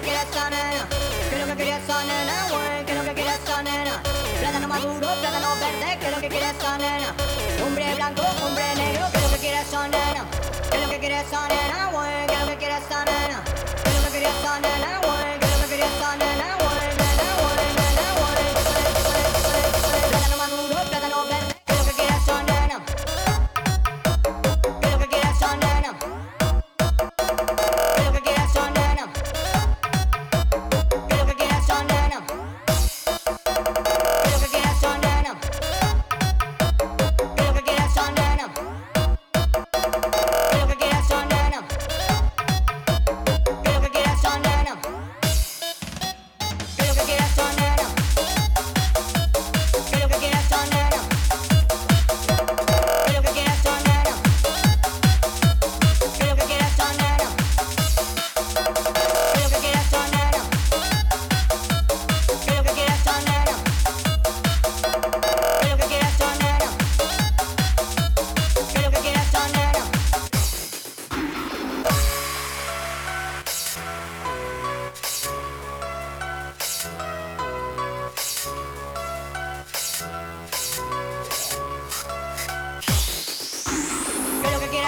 que quieres esta nena? ¿Qué lo que quería esa nena, güey? ¿Qué lo que quería esa nena? Plátano maduro, plátano verde, ¿qué lo que quieres esa nena? Hombre blanco, hombre negro, ¿qué lo que quieres esa nena? ¿Qué lo que quieres esa nena, güey?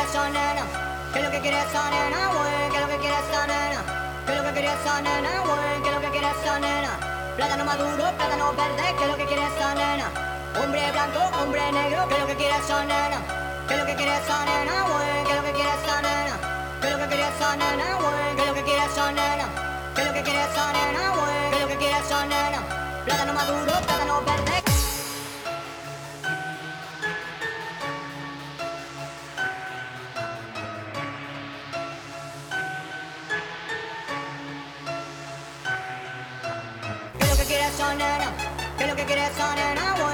esa nena? ¿Qué es lo que quiere esa nena, güey? ¿Qué es lo que quiere esa nena? ¿Qué es lo que quiere esa nena, güey? ¿Qué es lo que quiere esa nena? Plátano maduro, plátano verde, ¿qué es lo que quiere esa nena? Hombre blanco, hombre negro, ¿qué es lo que quiere esa nena? ¿Qué es lo que quiere esa nena, güey? ¿Qué es lo que quiere esa nena? ¿Qué es lo que quiere esa nena, güey? ¿Qué es lo que quiere esa nena? ¿Qué es lo que quiere esa nena, güey? ¿Qué es lo que quiere esa nena? Plátano maduro, plátano verde, to get it on and I want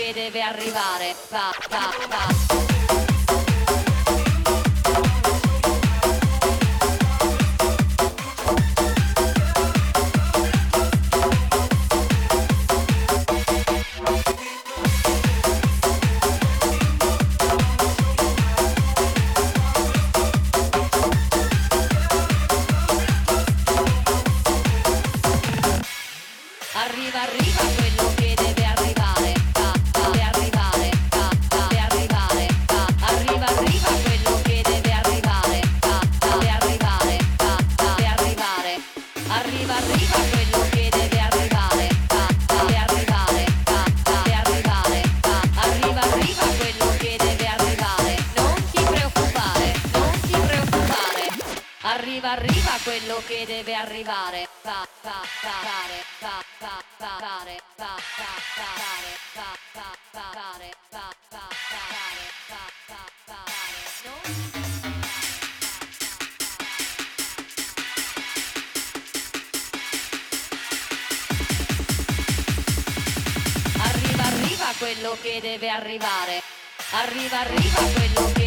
che deve arrivare. Pa, pa, pa. deve arrivare. Pa, pa, pa, pare, pa, pa, pa, va, pa, pa, pa, fare, pa, pa, pa, va, pa, pa, pa, va, pa, pa, pa, fare. No? quello che deve arrivare. Arriva, arriva quello che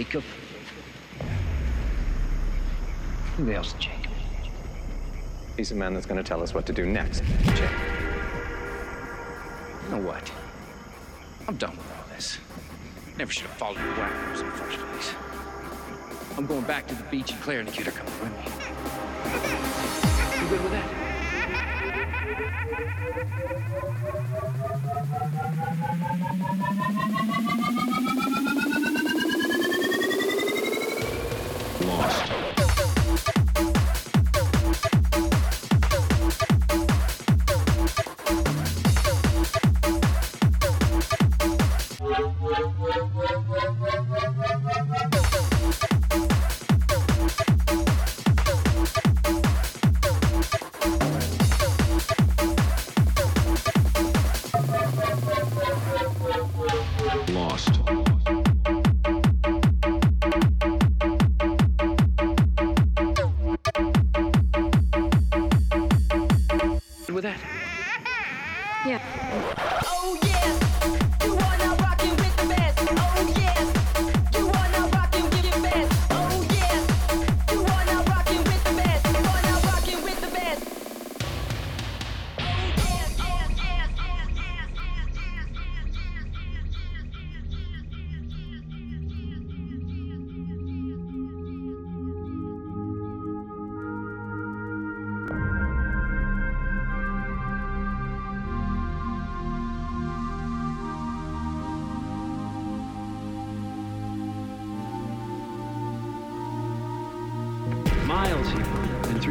Jacob? Who the hell's Jacob? He's the man that's going to tell us what to do next, Jake. You know what? I'm done with all this. Never should have followed you whackers in the first place. I'm going back to the beach and Claire and the kid are coming with me. You good with that? Lost.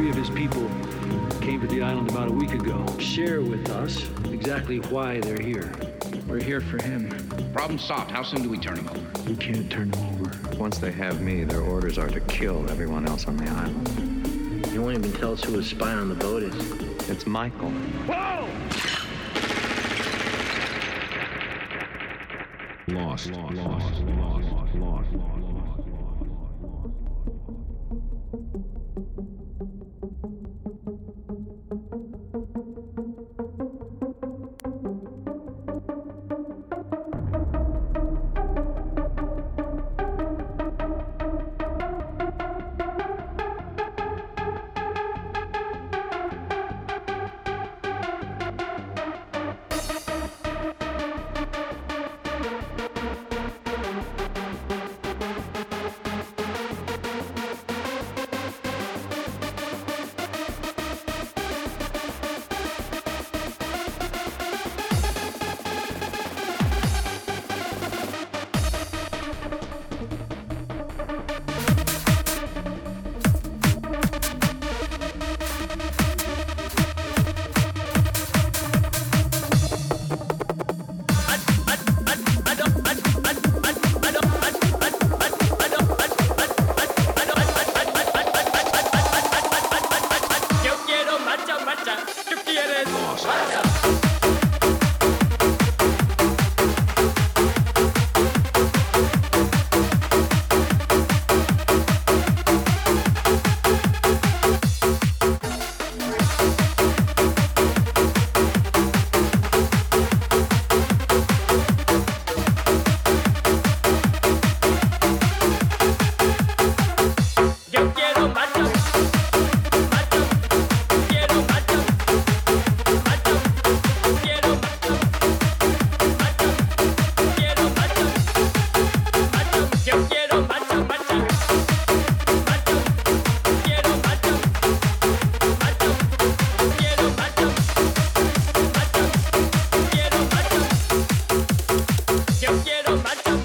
Three of his people came to the island about a week ago. Share with us exactly why they're here. We're here for him. Problem solved. How soon do we turn him over? We can't turn them over. Once they have me, their orders are to kill everyone else on the island. You won't even tell us who his spy on the boat is. It's Michael. Lost. 蛮强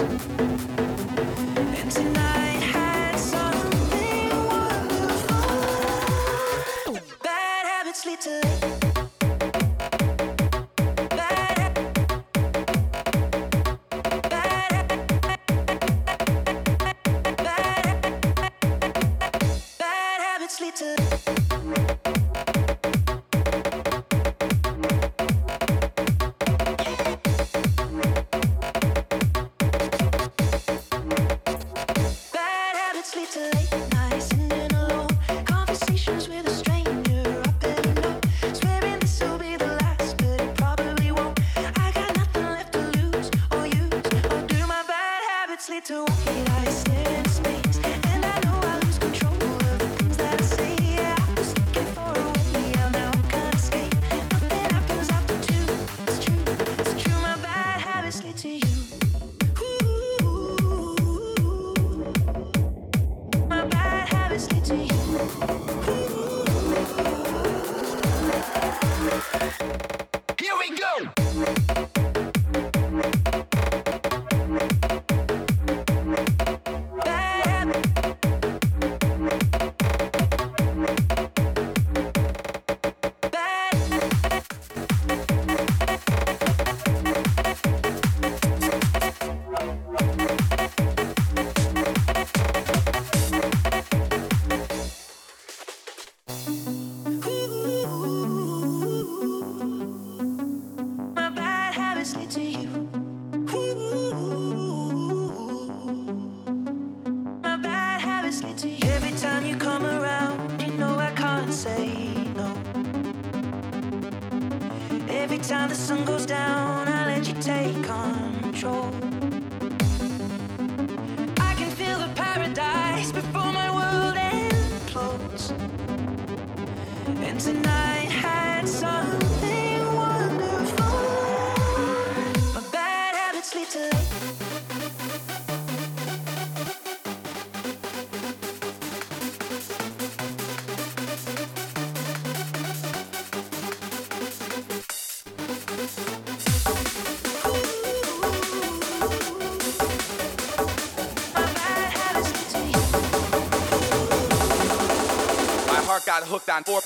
Tschüss. Hooked on four,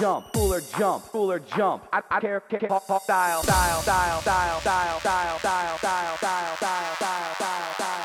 jump, schooler jump, schooler jump. I, care style, style, style, style, style, style, style, style, style, style, style, style, style.